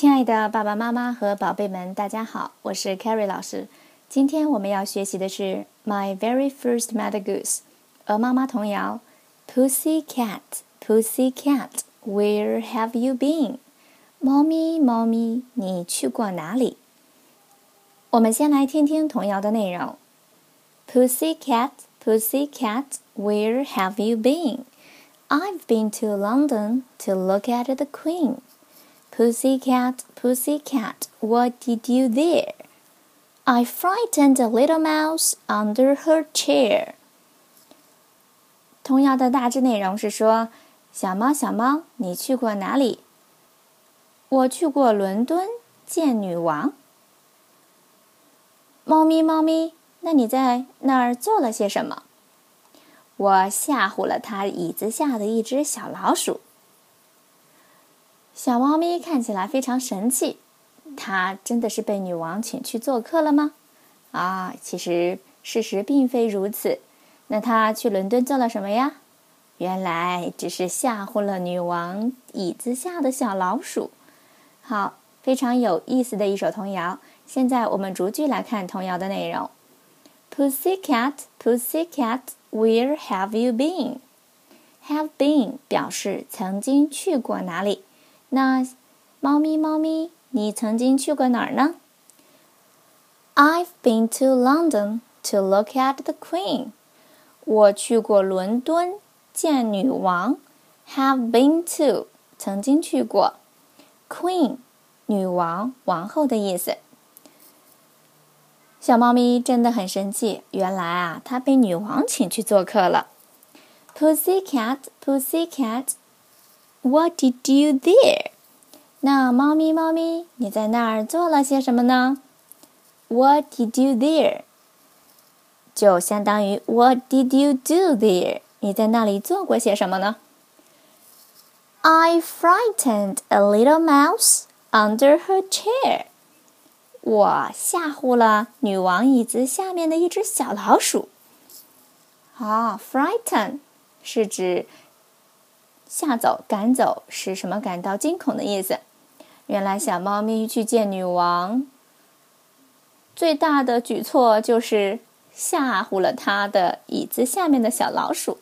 亲爱的爸爸妈妈和宝贝们，大家好，我是 Carrie 老师。今天我们要学习的是 My Very First Mother Goose 鹅妈妈童谣。Pussy cat, Pussy cat, where have you been？猫咪，猫咪，你去过哪里？我们先来听听童谣的内容。Pussy cat, Pussy cat, where have you been? I've been to London to look at the Queen. Pussy cat, Pussy cat, what did you there? I frightened a little mouse under her chair. 童谣的大致内容是说：小猫，小猫，你去过哪里？我去过伦敦见女王。猫咪，猫咪，那你在那儿做了些什么？我吓唬了它椅子下的一只小老鼠。小猫咪看起来非常神气，它真的是被女王请去做客了吗？啊，其实事实并非如此。那它去伦敦做了什么呀？原来只是吓唬了女王椅子下的小老鼠。好，非常有意思的一首童谣。现在我们逐句来看童谣的内容：Pussy cat, Pussy cat, where have you been? Have been 表示曾经去过哪里。那猫咪，猫咪，你曾经去过哪儿呢？I've been to London to look at the Queen。我去过伦敦见女王。Have been to 曾经去过。Queen 女王王后的意思。小猫咪真的很生气，原来啊，它被女王请去做客了。Pussy cat, Pussy cat, what did you there? 那猫咪，猫咪，你在那儿做了些什么呢？What did you there? 就相当于 What did you do there? 你在那里做过些什么呢？I frightened a little mouse under her chair. 我吓唬了女王椅子下面的一只小老鼠。啊，frighten 是指 吓走、赶走，使什么感到惊恐的意思。原来小猫咪去见女王，最大的举措就是吓唬了它的椅子下面的小老鼠。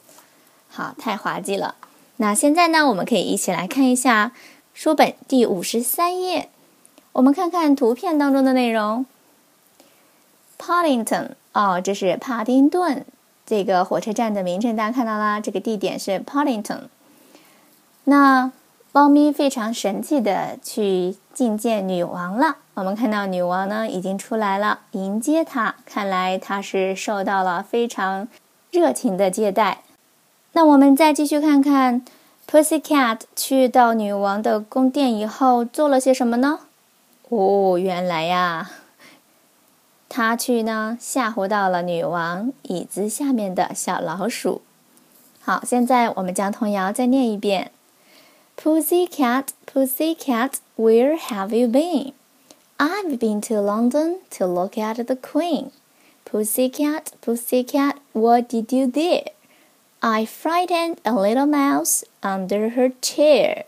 好，太滑稽了。那现在呢，我们可以一起来看一下书本第五十三页。我们看看图片当中的内容。Paddington，哦，这是帕丁顿这个火车站的名称，大家看到啦，这个地点是 Paddington。那猫咪非常神气的去觐见女王了。我们看到女王呢已经出来了，迎接她。看来她是受到了非常热情的接待。那我们再继续看看，Pussy Cat 去到女王的宫殿以后做了些什么呢？哦，原来呀，他去呢吓唬到了女王椅子下面的小老鼠。好，现在我们将童谣再念一遍：Pussy cat, Pussy cat, where have you been? I've been to London to look at the Queen. Pussy cat, Pussy cat, what did you there? I frightened a little mouse under her chair.